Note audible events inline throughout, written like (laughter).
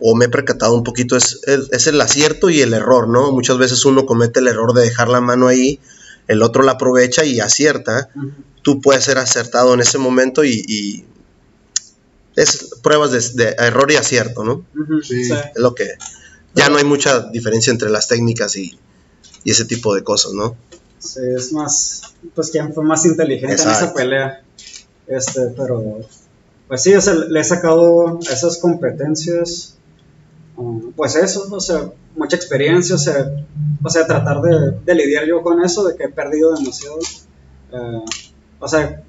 o me he percatado un poquito, es, es, el acierto y el error, ¿no? Muchas veces uno comete el error de dejar la mano ahí, el otro la aprovecha y acierta. Tú puedes ser acertado en ese momento y, es pruebas de, error y acierto, ¿no? sí. Es lo que... Ya no hay mucha diferencia entre las técnicas y, y ese tipo de cosas, ¿no? Sí, es más, pues quien fue más inteligente en esa pelea. Este, pero, pues sí, o sea, le he sacado esas competencias pues eso, o sea, mucha experiencia, o sea, o sea tratar de, lidiar yo con eso, de que he perdido demasiado. Eh, o sea,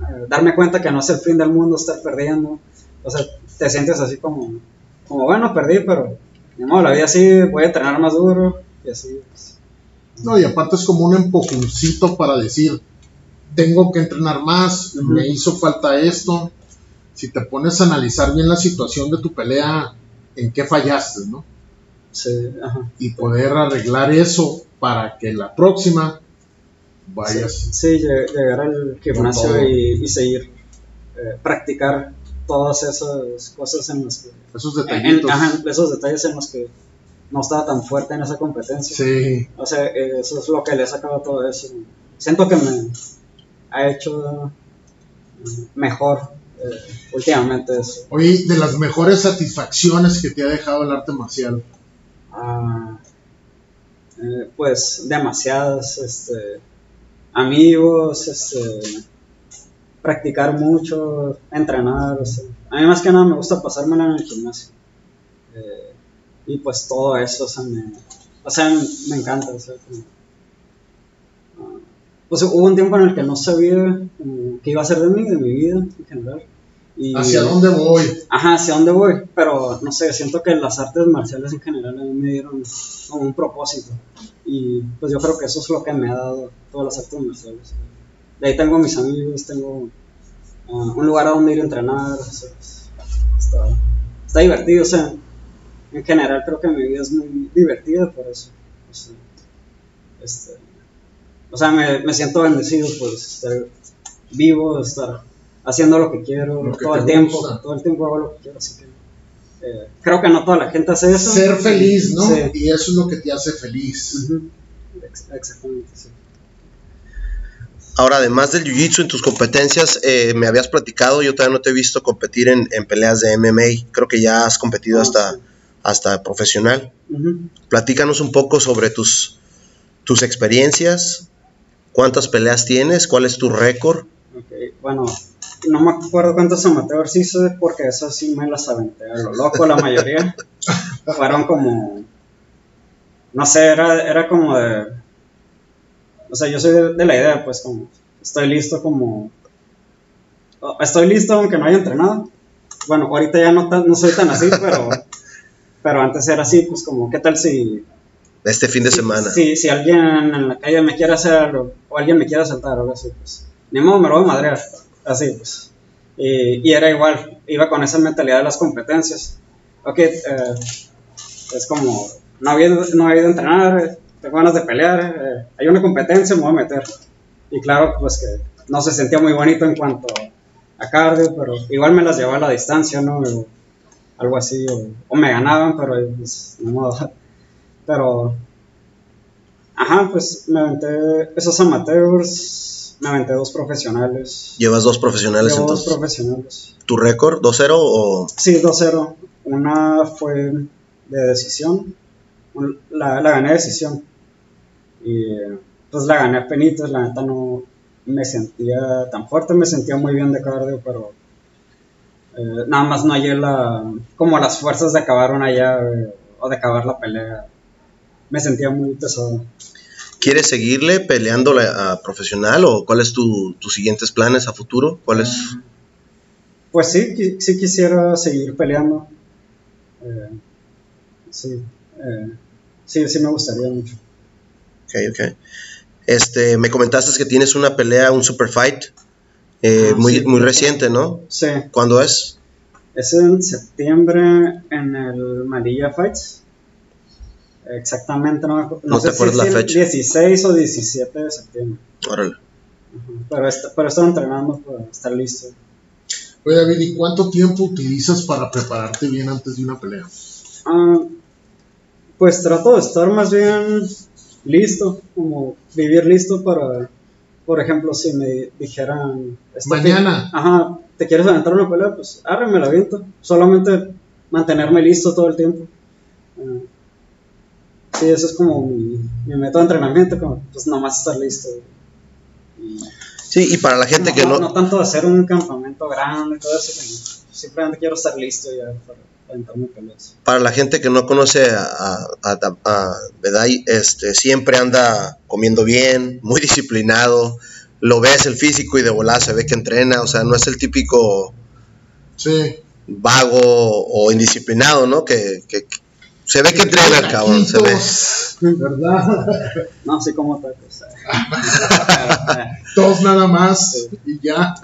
eh, darme cuenta que no es el fin del mundo estar perdiendo. O sea, te sientes así como, como bueno, perdí, pero no, la vida así, voy a entrenar más duro y así. Pues. No, y aparte es como un empujoncito para decir, tengo que entrenar más, me hizo falta esto. Si te pones a analizar bien la situación de tu pelea, en qué fallaste, ¿no? Sí, ajá. Y poder arreglar eso para que la próxima vayas. Sí, llegar al gimnasio y, seguir, eh, practicar todas esas cosas en las que... Esos detallitos. ajá, esos detalles en los que no estaba tan fuerte en esa competencia. Sí. O sea, eso es lo que le he sacado todo eso. Siento que me ha hecho mejor eh, últimamente eso. Oye, de las mejores satisfacciones que te ha dejado el arte marcial. Ah, eh, pues demasiadas, este, amigos, este, practicar mucho, entrenar, a mí más que nada me gusta pasármela en el gimnasio. Eh, y pues todo eso, o sea, me, o sea, me, encanta. Ah, pues hubo un tiempo en el que no sabía qué iba a ser de mí, de mi vida en general. ¿Hacia dónde voy? Ajá, hacia dónde voy. Pero no sé, siento que las artes marciales en general a mí me dieron como un propósito. Y pues yo creo que eso es lo que me ha dado todas las artes marciales. De ahí tengo mis amigos, tengo ah, un lugar a donde ir a entrenar. está, divertido, o sea, en general creo que mi vida es muy divertida por eso. O sea, este, o sea me, me siento bendecido por estar vivo, estar haciendo lo que quiero todo el tiempo, todo el tiempo hago lo que quiero, así que eh, creo que no toda la gente hace eso. Ser feliz, ¿no? Y eso es lo que te hace feliz. Exactamente, sí. Ahora, además del jiu-jitsu en tus competencias, eh, me habías platicado, yo todavía no te he visto competir en, peleas de MMA, creo que ya has competido ah, hasta, hasta profesional. Platícanos un poco sobre tus, tus experiencias, cuántas peleas tienes, cuál es tu récord. Okay. Bueno, no me acuerdo cuántos amateurs hice porque eso sí me las aventé a lo loco la mayoría. (laughs) Fueron como, no sé, era, era como de, o sea, yo soy de, la idea, pues como, estoy listo como, estoy listo aunque no haya entrenado. Bueno, ahorita ya no, no soy tan así, pero, (laughs) pero antes era así, pues como, ¿qué tal si... Este fin de semana. Si, si alguien en la calle me quiere hacer algo, o alguien me quiere asaltar o algo así, pues, ni modo, me lo voy a madrear así pues. Y, era igual, iba con esa mentalidad de las competencias. Ok, eh, es como, no había, no había ido a entrenar, tengo ganas de pelear, eh, hay una competencia, me voy a meter. Y claro, pues que no se sentía muy bonito en cuanto a cardio, pero igual me las llevaba a la distancia, ¿no? algo así, o, me ganaban, pero pues, no modo. Pero, ajá, pues me aventé esos amateurs me aventé dos profesionales. ¿Llevas dos profesionales Llevo entonces? dos profesionales. ¿Tu récord? ¿2-0 o...? Sí, 2-0. Una fue de decisión. La, la gané de decisión. Y pues la gané a penitas. La neta no me sentía tan fuerte. Me sentía muy bien de cardio, pero... Eh, nada más no hallé la, como las fuerzas de acabar una llave o de acabar la pelea. Me sentía muy pesado. ¿Quieres seguirle peleando a profesional o cuáles son tus siguientes planes a futuro? ¿Cuáles? Pues sí, sí quisiera seguir peleando. Eh, sí, eh, sí, sí me gustaría mucho. Ok, ok. Este, me comentaste que tienes una pelea, un super fight, eh, ah, muy, muy reciente, ¿no? Sí. ¿Cuándo es? Es en septiembre en el Marilla Fights. Exactamente, no, no, sé si la fecha. 16 o 17 de septiembre. Órale. pero, está, pero estoy entrenando para estar listo. Oye, David, ¿y cuánto tiempo utilizas para prepararte bien antes de una pelea? Ah, pues trato de estar más bien listo, como vivir listo para, por ejemplo, si me dijeran... este Mañana. fin- ajá, ¿te quieres aventar una pelea? Pues arre, me la aviento. Solamente mantenerme listo todo el tiempo. Ah, sí, eso es como mi, mi método de entrenamiento, como pues nomás estar listo. Y Sí, y para la gente no, que no, no, no tanto hacer un campamento grande y todo eso, sino simplemente quiero estar listo ya para aventarme peleas. para la gente que no conoce a, a, a- a Bedai, este, siempre anda comiendo bien, muy disciplinado, lo ves el físico y de volada se ve que entrena, o sea, no es el típico Sí. vago o indisciplinado, ¿no? Que- que se ve que el cabrón, se ve. ¿Verdad? (laughs) No, así como tacos. Dos nada más y ya.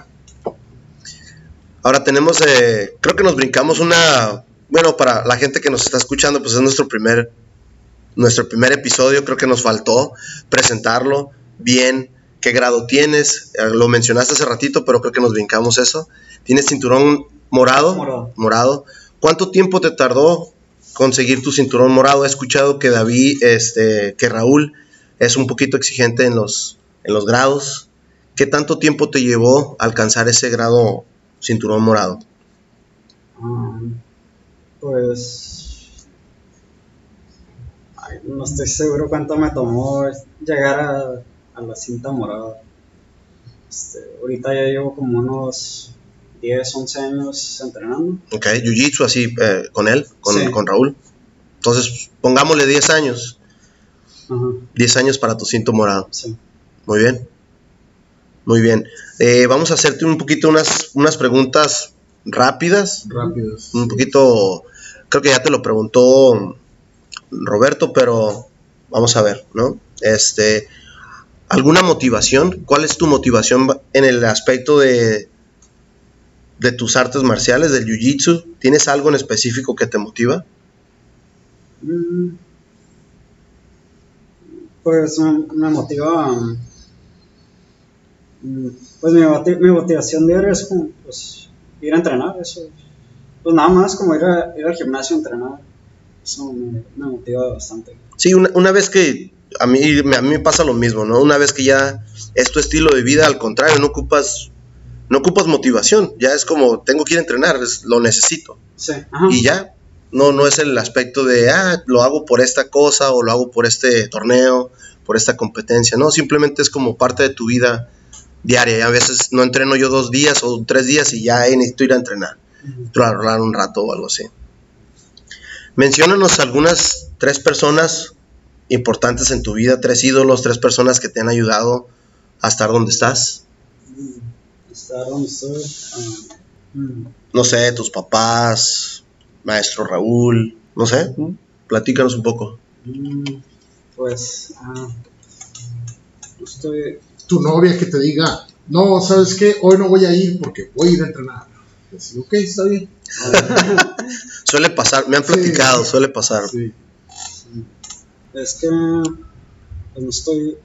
Ahora tenemos, eh, creo que nos brincamos una, bueno, para la gente que nos está escuchando, pues es nuestro primer, nuestro primer episodio, creo que nos faltó presentarlo bien, qué grado tienes, Eh, lo mencionaste hace ratito, pero creo que nos brincamos eso. ¿Tienes cinturón morado? Morado. Morado. ¿Cuánto tiempo te tardó conseguir tu cinturón morado? He escuchado que David, este, que Raúl es un poquito exigente en los, en los grados. ¿Qué tanto tiempo te llevó alcanzar ese grado cinturón morado? Um, pues. ay, no estoy seguro cuánto me tomó llegar a, a la cinta morada. Este, ahorita ya llevo como unos 10, 11 años entrenando. Ok, Jiu-Jitsu así eh, con él, con, Sí. con Raúl. Entonces, pongámosle 10 años. Ajá, 10 años para tu cinto morado. sí. Muy bien. Muy bien. Eh, vamos a hacerte un poquito unas, unas preguntas rápidas. Rápidos. Un poquito, creo que ya te lo preguntó Roberto, pero vamos a ver, ¿no? Este, ¿alguna motivación? ¿Cuál es tu motivación en el aspecto de, de tus artes marciales, del jiu-jitsu? ¿Tienes algo en específico que te motiva? Mm, Pues me, me motiva. mm, Pues mi, moti- mi motivación diaria es como pues, ir a entrenar, eso. Pues nada más como ir, a- ir al gimnasio a entrenar. Eso me, me motiva bastante. Sí, una, una vez que a mí, a mí me pasa lo mismo, ¿no? Una vez que ya es tu estilo de vida, al contrario, no ocupas, no ocupas motivación, ya es como, tengo que ir a entrenar, es- lo necesito. Sí, ajá. y ya. No, no es el aspecto de, ah, lo hago por esta cosa o lo hago por este torneo, por esta competencia. No, simplemente es como parte de tu vida diaria. Y a veces no entreno yo dos días o tres días y ya eh, necesito ir a entrenar, trabajar un rato o algo así. Menciónanos algunas tres personas importantes en tu vida, tres ídolos, tres personas que te han ayudado a estar donde estás. No sé, tus papás, maestro Raúl, no sé, platícanos un poco. mm, Pues. ah, estoy. Tu novia que te diga, no, ¿sabes qué? Hoy no voy a ir porque voy a ir a entrenar. Así, ok, está bien. (laughs) Suele pasar, me han Sí. platicado, suele pasar. Sí. Es que pues no estoy.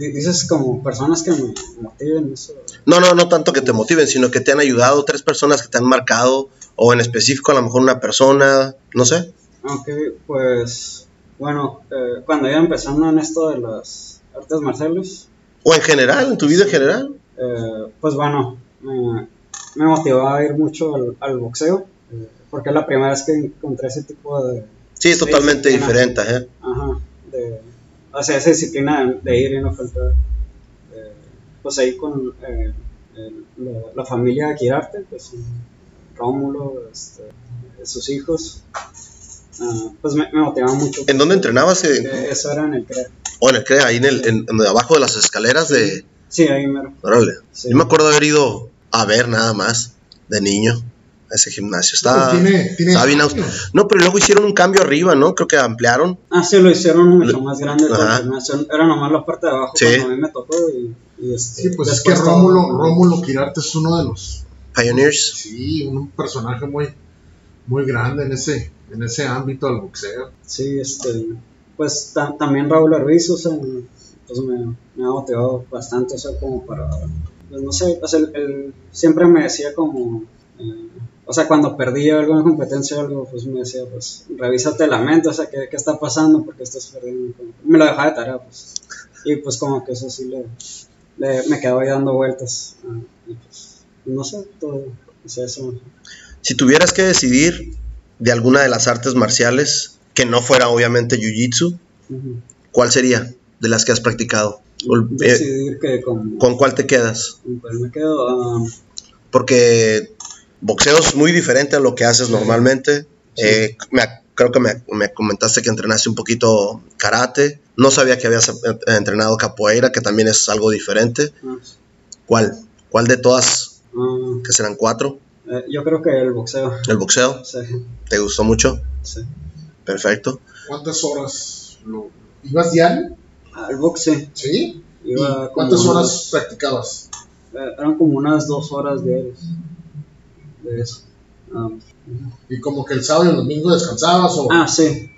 Di- Dices como personas que me motiven, eso. No, no, no tanto que te motiven, sino que te han ayudado, tres personas que te han marcado, o en específico a lo mejor una persona, no sé. Aunque, pues, bueno, eh, cuando iba empezando en esto de las artes marciales, O en general, en tu vida en general. eh, pues bueno, me, me motivó a ir mucho al, al boxeo, eh, porque es la primera vez que encontré ese tipo de, Sí, es totalmente diferente. ¿eh? ajá, o sea, esa disciplina de, de ir y no faltar. Eh, pues ahí con eh, el- la, la familia Girarte, pues Rómulo, este, sus hijos, ah, pues me, me motivaba mucho. ¿En dónde entrenabas? eh? Eh, eso era en el CREA. O en el CREA, ahí en el, en- en abajo de las escaleras de... Sí, ahí mero. Órale. Sí. Yo me acuerdo haber ido a ver nada más de niño ese gimnasio. Está, Pues tiene- tiene está bien No, pero luego hicieron un cambio arriba, ¿no? Creo que ampliaron. Ah, sí, lo hicieron mucho Lo- más grande. todo el. Era nomás la parte de abajo Sí. cuando a mí me tocó. Y, y este, Sí, pues es que todo- Rómulo, Rómulo Quirarte es uno de los, Pioneers. sí, un personaje muy, muy grande en ese, en ese ámbito del boxeo. Sí, este, pues ta- también Raúl Arbiz, o sea, pues me, me ha motivado bastante, o sea, como para, pues no sé, sea, él, él siempre me decía como, eh, o sea, cuando perdía alguna competencia o algo, pues me decía, pues revísate la mente, o sea, ¿qué, qué está pasando? porque estás perdiendo? Me lo dejaba de tarea, pues. Y pues como que eso sí le, le- me quedaba ahí dando vueltas. ah, y pues, no sé, todo, o sea, eso. Si tuvieras que decidir de alguna de las artes marciales, que no fuera obviamente Jiu-Jitsu, ujú. ¿cuál sería de las que has practicado? Eh, Decidir que con, ¿Con cuál te quedas? con cuál me quedo. ah, Porque boxeo es muy diferente a lo que haces normalmente. Sí. Eh, me creo que me, me comentaste que entrenaste un poquito karate. No sabía que habías eh, entrenado capoeira, que también es algo diferente. ah, ¿Cuál? ¿Cuál de todas? ah, Que serán cuatro. eh, yo creo que el boxeo. El boxeo. Sí, ¿Te gustó mucho? sí. Perfecto. ¿Cuántas horas lo ibas diario? Al boxeo. ¿Sí? ¿Y Iba como cuántas unas- horas practicabas? Eh, eran como unas dos horas diarias de eso. Ah, Y como que el sábado y el domingo descansabas o ah, sí.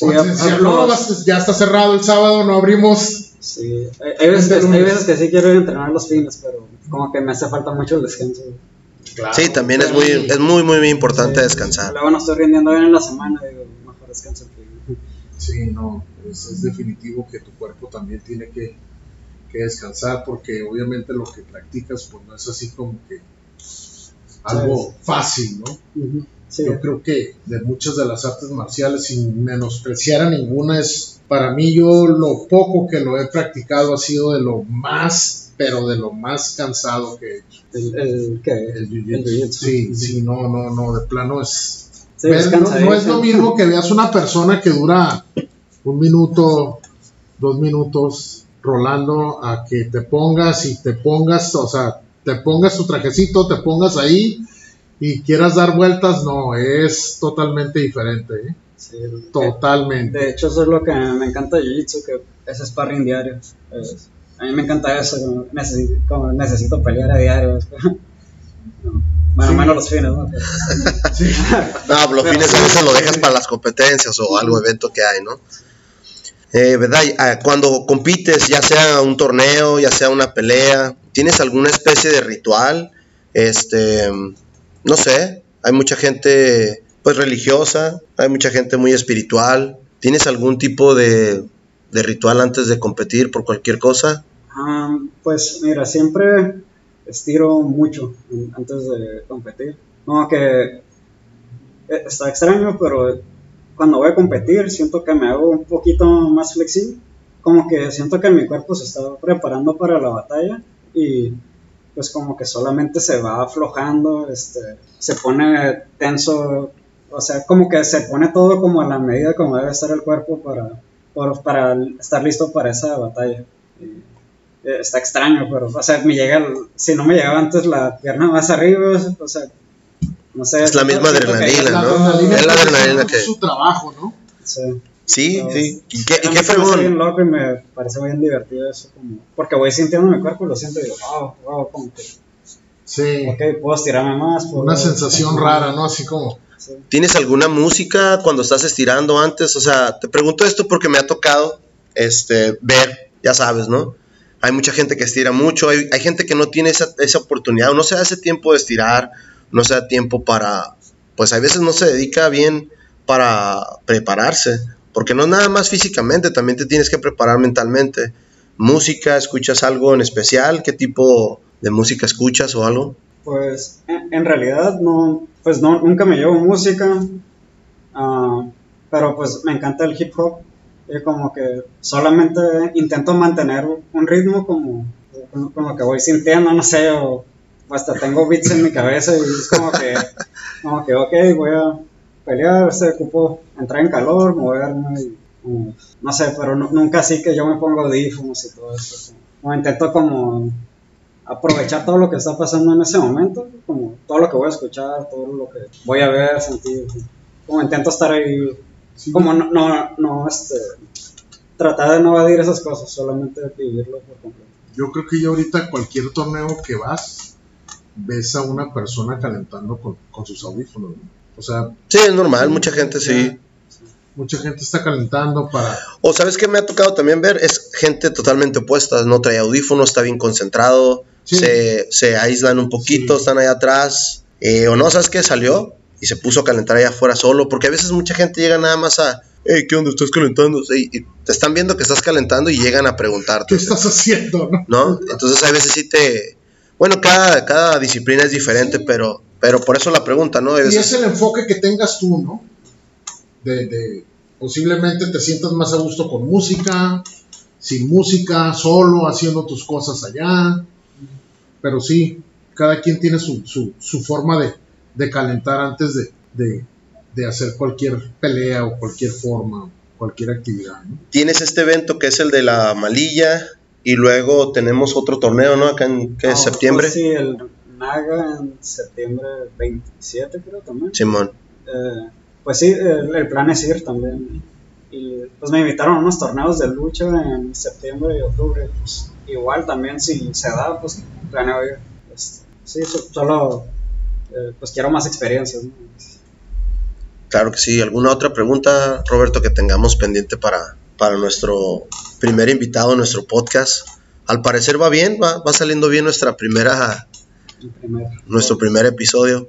Decían, no, ya está cerrado el sábado, no abrimos. sí. Hay, hay veces que, hay veces que sí quiero ir a entrenar los fines, pero como que me hace falta mucho el descanso. Sí, también es muy, es muy, muy, muy importante Sí. descansar. Luego no estoy rindiendo bien en la semana, digo, mejor descanso fin. Sí, no, es, es definitivo que tu cuerpo también tiene que, que descansar porque obviamente lo que practicas pues no es así como que algo fácil, ¿no? Sí, Yo creo que de muchas de las artes marciales, sin menospreciar a ninguna, es para mí yo lo poco que lo he practicado ha sido de lo más, pero de lo más cansado que he hecho. el, el, ¿qué? El jiu-jitsu. Sí, sí, no, no, no, de plano es... Sí, Ves, es no, no es lo mismo que veas una persona que dura un minuto, dos minutos rolando a que te pongas y te pongas, o sea, te pongas tu trajecito, te pongas ahí y quieras dar vueltas, no, es totalmente diferente, ¿eh? Sí, totalmente. De hecho, eso es lo que me encanta de Jiu-Jitsu, que es sparring diario. Es- a mí me encanta eso, como necesito, como necesito pelear a diario. (laughs) No, Bueno, Sí. menos los fines, ¿no? Sí. (laughs) No, los fines a veces lo dejas para las competencias o algo evento que hay, ¿no? Eh, ¿Verdad? Ah, Cuando compites, ya sea un torneo, ya sea una pelea, ¿tienes alguna especie de ritual? Este, no sé, hay mucha gente pues religiosa, hay mucha gente muy espiritual. ¿Tienes algún tipo de, ritual antes de competir por cualquier cosa? Ah, pues mira, siempre estiro mucho antes de competir. No, que eh, está extraño, pero cuando voy a competir siento que me hago un poquito más flexible. Como que siento que mi cuerpo se está preparando para la batalla y pues como que solamente se va aflojando, este, se pone tenso, o sea, como que se pone todo como a la medida como debe estar el cuerpo para, por- para estar listo para esa batalla. Y, eh, está extraño, pero, o sea, me llega, el- si no me llegaba antes la pierna más arriba, o sea, no sé. Es la misma adrenalina, La ¿no? Es la adrenalina que- su trabajo, ¿no? Sí. Sí, sí. ¿Y qué, y qué hace fregón? loco y me parece bien divertido eso, como, porque voy sintiendo mi cuerpo y lo siento y digo, wow, wow, como que, Sí. ok, puedo estirarme más. puedo- Una sensación rara, ¿no? Así como, Sí. ¿Tienes alguna música cuando estás estirando antes? O sea, te pregunto esto porque me ha tocado este, ver, ya sabes, ¿no? Hay mucha gente que estira mucho, hay, hay gente que no tiene esa, esa oportunidad, o no se da ese tiempo de estirar, no se da tiempo para, pues a veces no se dedica bien para prepararse, porque no nada más físicamente, también te tienes que preparar mentalmente. Música, ¿escuchas algo en especial? ¿Qué tipo de música escuchas o algo? Pues en, realidad no, pues no, nunca me llevo música, ah, pero pues me encanta el hip hop y como que solamente intento mantener un ritmo como, como, como que voy sintiendo, no sé, o hasta tengo beats en mi cabeza y es como que, como que ok, voy a pelear, se ocupo entrar en calor, moverme y como, no sé, pero nu- nunca así que yo me pongo audífonos y todo eso, como intento como aprovechar todo lo que está pasando en ese momento, como todo lo que voy a escuchar, todo lo que voy a ver, sentir, como intento estar ahí, sí, como no, no, no, este, tratar de no evadir esas cosas, solamente vivirlo por completo. yo creo que ya ahorita cualquier torneo que vas, ves a una persona calentando con, con sus audífonos, ¿no? O sea, Sí, es normal, mucha gente sí. mucha gente está calentando para... O sabes que me ha tocado también ver, es gente totalmente opuesta, no trae audífonos, está bien concentrado, se, se, aíslan un poquito, están allá atrás, eh, o no, ¿sabes qué? Salió y se puso a calentar allá afuera solo, porque a veces mucha gente llega nada más a, hey, ¿qué onda? ¿Estás calentando? Y, te están viendo que estás calentando y llegan a preguntarte. ¿Qué estás haciendo? ¿No? Entonces a veces sí te... Bueno, cada, cada disciplina es diferente, pero, pero por eso la pregunta, ¿no? Y es el enfoque que tengas tú, ¿no? De, de, posiblemente te sientas más a gusto con música, sin música, solo, haciendo tus cosas allá. Pero sí, cada quien tiene su, su, su forma de, de, calentar antes de, de, de, hacer cualquier pelea o cualquier forma, cualquier actividad. ¿no? Tienes este evento que es el de la malilla y luego tenemos otro torneo, ¿no? Acá en ¿qué, No, septiembre. pues sí, el Naga en septiembre 27 creo también. Simón. Eh, pues sí, el, el plan es ir también. Y pues me invitaron a unos torneos de lucha en septiembre y octubre. Pues, igual también si se da, pues planeo ir. Pues, sí, so- solo eh, pues quiero más experiencias. ¿no? Claro que sí. ¿Alguna otra pregunta, Roberto, que tengamos pendiente para, para nuestro primer invitado en nuestro podcast? Al parecer va bien, va, va saliendo bien nuestra primera, primer- nuestro primer episodio.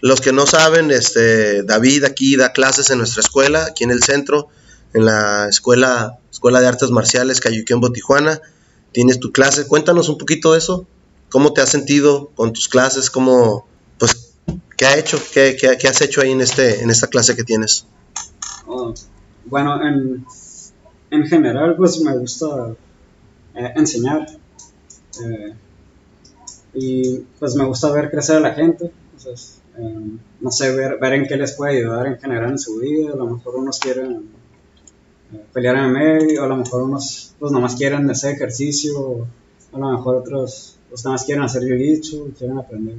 Los que no saben, este, David aquí da clases en nuestra escuela, aquí en el centro, en la escuela, escuela de artes marciales Cayuquembo, Tijuana. Tienes tu clase, cuéntanos un poquito de eso. ¿Cómo te has sentido con tus clases? ¿Cómo, pues, qué ha hecho? ¿Qué, qué- qué has hecho ahí en, este, en esta clase que tienes? Oh, bueno, en, en general, pues me gusta eh, enseñar. eh, y pues me gusta ver crecer a la gente. Entonces, eh, no sé, ver, ver en qué les puede ayudar en general en su vida. A lo mejor unos quieren eh, pelear en el medio, a lo mejor unos pues nomás quieren hacer ejercicio, a lo mejor otros pues nada más quieren hacer jiu-jitsu, quieren aprender.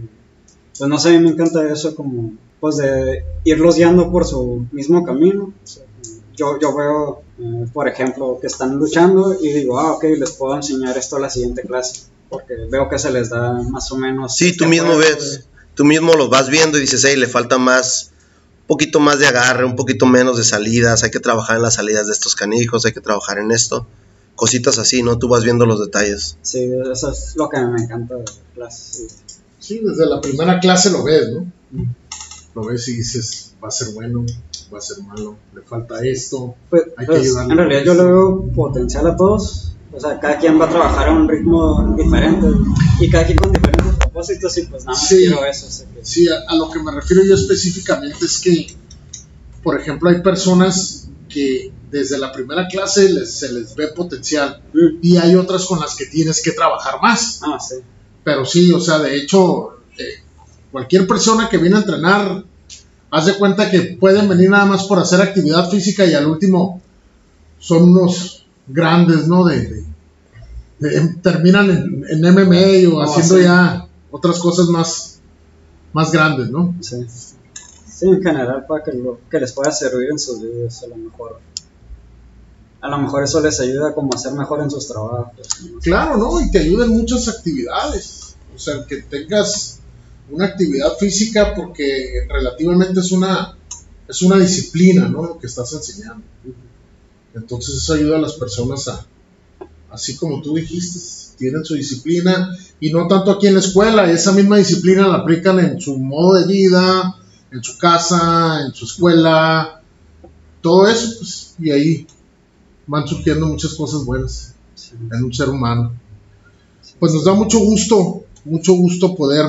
Pues no sé, a mí me encanta eso como pues de irlos guiando por su mismo camino. Yo, yo veo, eh, por ejemplo, que están luchando y digo, ah, ok, les puedo enseñar esto a la siguiente clase, porque veo que se les da más o menos. Sí, tú este mismo ves, tú mismo los vas viendo y dices, hey, le falta más, un poquito más de agarre, un poquito menos de salidas, hay que trabajar en las salidas de estos canijos, hay que trabajar en esto. Cositas así, ¿no? Tú vas viendo los detalles. Sí, eso es lo que me encanta de las clases. sí. Sí, desde la primera clase lo ves, ¿no? Lo ves y dices, va a ser bueno, va a ser malo, le falta esto. Pues, Hay que pues, ayudarle. en realidad yo le veo potencial a todos. O sea, cada quien va a trabajar a un ritmo diferente y cada quien con diferentes propósitos y pues nada más Sí. quiero eso. o sea, que- Sí, a, a lo que me refiero yo específicamente es que, por ejemplo, hay personas que desde la primera clase les- se les ve potencial Mm. y hay otras con las que tienes que trabajar más. Ah, sí. Pero sí, o sea, de hecho, eh, cualquier persona que viene a entrenar, haz de cuenta que pueden venir nada más por hacer actividad física y al último son unos grandes, ¿no? De, de- de- terminan en, en MMA o Oh, haciendo ya otras cosas más, más grandes, ¿no? Sí. Sí, en general para que, lo- que les pueda servir en sus vidas a lo mejor. A lo mejor eso les ayuda como a ser mejor en sus trabajos. ¿no? Claro, ¿no? Y te ayudan muchas actividades. O sea, que tengas una actividad física porque relativamente es una, es una disciplina, ¿no? Lo que estás enseñando. Entonces eso ayuda a las personas a, así como tú dijiste, tienen su disciplina y no tanto aquí en la escuela, esa misma disciplina la aplican en su modo de vida, en su casa, en su escuela, todo eso, pues, y ahí van surgiendo muchas cosas buenas Sí. en un ser humano. Pues nos da mucho gusto, mucho gusto poder,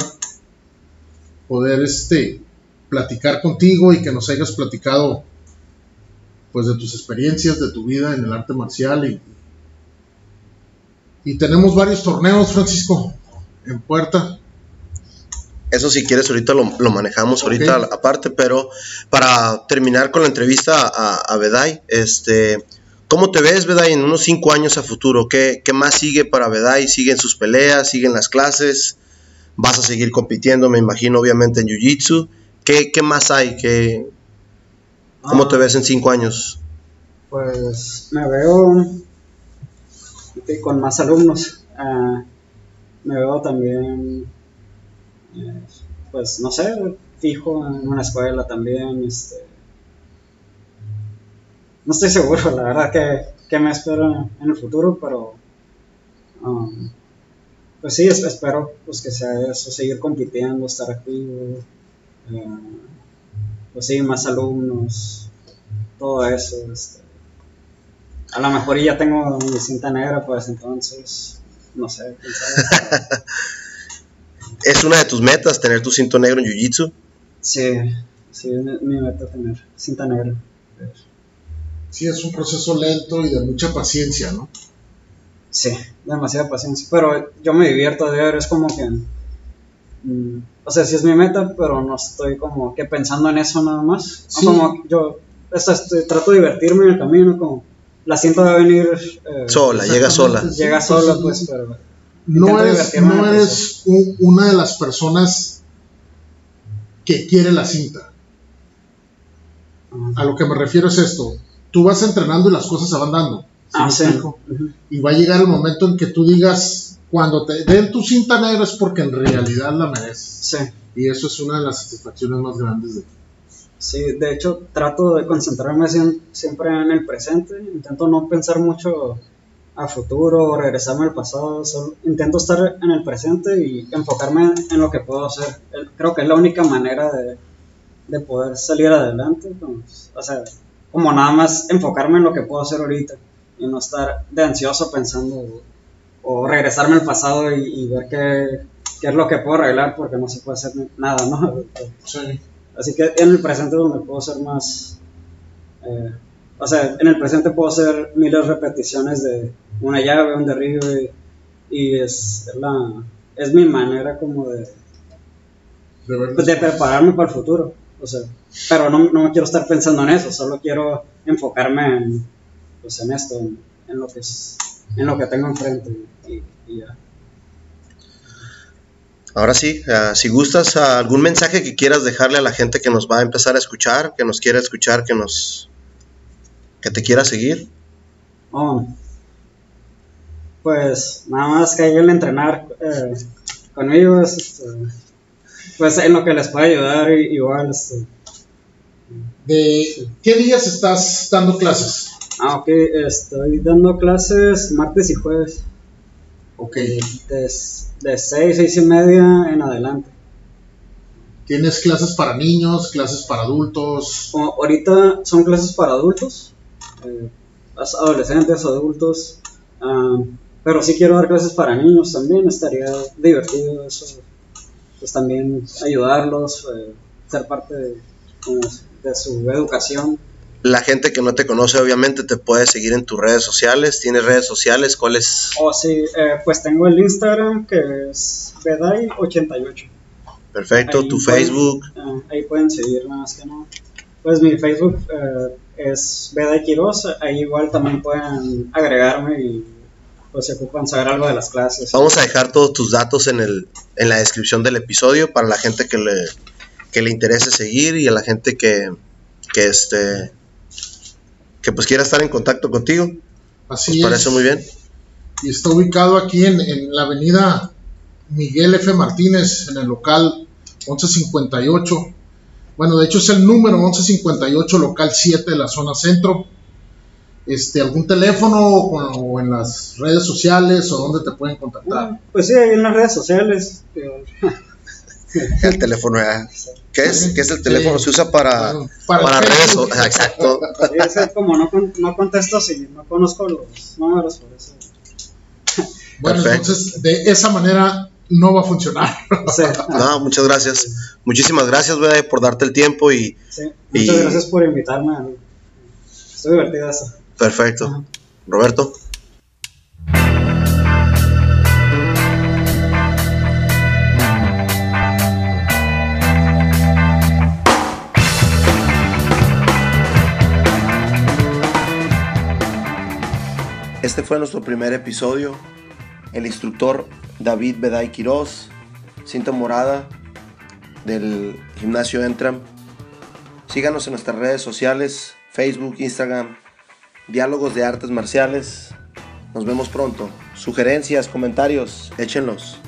poder este, platicar contigo y que nos hayas platicado pues de tus experiencias, de tu vida en el arte marcial y, y tenemos varios torneos, Francisco, en puerta. Eso si quieres ahorita lo, lo manejamos ahorita aparte, pero para terminar con la entrevista a, a Bedai, este, ¿cómo te ves Bedai en unos cinco años a futuro? ¿Qué, qué más sigue para Bedai? ¿Siguen sus peleas? ¿Siguen las clases? ¿Vas a seguir compitiendo, me imagino, obviamente en Jiu-Jitsu? ¿Qué, ¿Qué más hay? ¿Qué, ¿Cómo te ves en cinco años? Pues me veo con más alumnos. Ah, me veo también, eh, pues no sé, fijo en una escuela también. Este, no estoy seguro, la verdad, que, que me espera en el futuro, pero um, pues sí, espero pues que sea eso, seguir compitiendo, estar activo, eh, pues sí, más alumnos, todo eso. Este. A lo mejor ya tengo mi cinta negra, pues entonces, no sé. (laughs) ¿Es una de tus metas tener tu cinto negro en Jiu-Jitsu? Sí, sí, es mi meta tener cinta negra. Sí, es un proceso lento y de mucha paciencia, ¿no? Sí, demasiada paciencia. Pero yo me divierto a ver, es como que. Mm, o sea, sí es mi meta, pero no estoy como que pensando en eso nada más. Como yo trato de divertirme en el camino, como la siento va a venir. Eh, sola, llega sola. Llega sola, pues, pero. No eres, no eres una de las personas que quiere la cinta. A lo que me refiero es esto. Tú vas entrenando y las cosas se van dando Ah, y va a llegar el momento en que tú digas, cuando te den tu cinta negra es porque en realidad la mereces. Y eso es una de las satisfacciones más grandes de Sí, de hecho trato de concentrarme siempre en el presente, intento no pensar mucho a futuro o regresarme al pasado, intento estar en el presente y enfocarme en lo que puedo hacer. Creo que es la única manera de, de poder salir adelante, pues, o sea, como nada más enfocarme en lo que puedo hacer ahorita y no estar de ansioso pensando o, regresarme al pasado y, ver qué, qué, es lo que puedo arreglar porque no se puede hacer nada, ¿no? Así que en el presente es donde puedo ser más... Eh, o sea, en el presente puedo hacer miles de repeticiones de una llave, un derribe y, es, la, es mi manera como de, de, prepararme para el futuro. O sea, pero no, no quiero estar pensando en eso, solo quiero enfocarme en pues en esto, en, lo que es, en lo que tengo enfrente y, ya. Ahora sí, ah, si gustas algún mensaje que quieras dejarle a la gente que nos va a empezar a escuchar, que nos quiera escuchar, que nos que te quiera seguir. Oh, pues nada más que a entrenar eh, conmigo, este, pues en lo que les pueda ayudar igual. Este. ¿De qué días estás dando clases? Ah, ok, estoy dando clases martes y jueves. Ok. De, de 6, 6 y media en adelante. ¿Tienes clases para niños, clases para adultos? ahorita son clases para adultos, eh, adolescentes, adultos, ah, pero sí quiero dar clases para niños también, estaría divertido eso, pues también ayudarlos, eh, ser parte de, de su educación la gente que no te conoce obviamente te puede seguir en tus redes sociales. ¿Tienes redes sociales? ¿Cuáles? Oh, sí, eh, pues tengo el Instagram que es Bedai88. Perfecto, tu Facebook. Eh, ahí pueden seguir más que no. Pues mi Facebook eh, es Bedai Quiroz, ahí igual también pueden agregarme y pues se ocupan saber algo de las clases. Vamos a dejar todos tus datos en, el, en la descripción del episodio para la gente que le, que le interese seguir y a la gente que, que este que pues quiera estar en contacto contigo. Así es. Parece muy bien. Y está ubicado aquí en, la avenida Miguel F. Martínez, en el local 1158. Bueno, de hecho es el número 1158, local 7 de la zona centro. Este, ¿Algún teléfono o, en las redes sociales o dónde te pueden contactar? Pues sí, en las redes sociales. (laughs) (laughs) el teléfono, ¿qué es? ¿Qué es el teléfono? Se usa para, para, redes Exacto. como no, no contesto si no conozco los números, por eso. Bueno, entonces de esa manera no va a funcionar. No, muchas gracias. Muchísimas gracias, ¿verdad? por darte el tiempo y... muchas gracias por invitarme. Estoy divertida eso. Perfecto. Roberto. Este fue nuestro primer episodio. El instructor David Beday Quiroz, cinta morada del gimnasio Entram. Síganos en nuestras redes sociales, Facebook, Instagram, Diálogos de Artes Marciales. Nos vemos pronto. Sugerencias, comentarios, échenlos.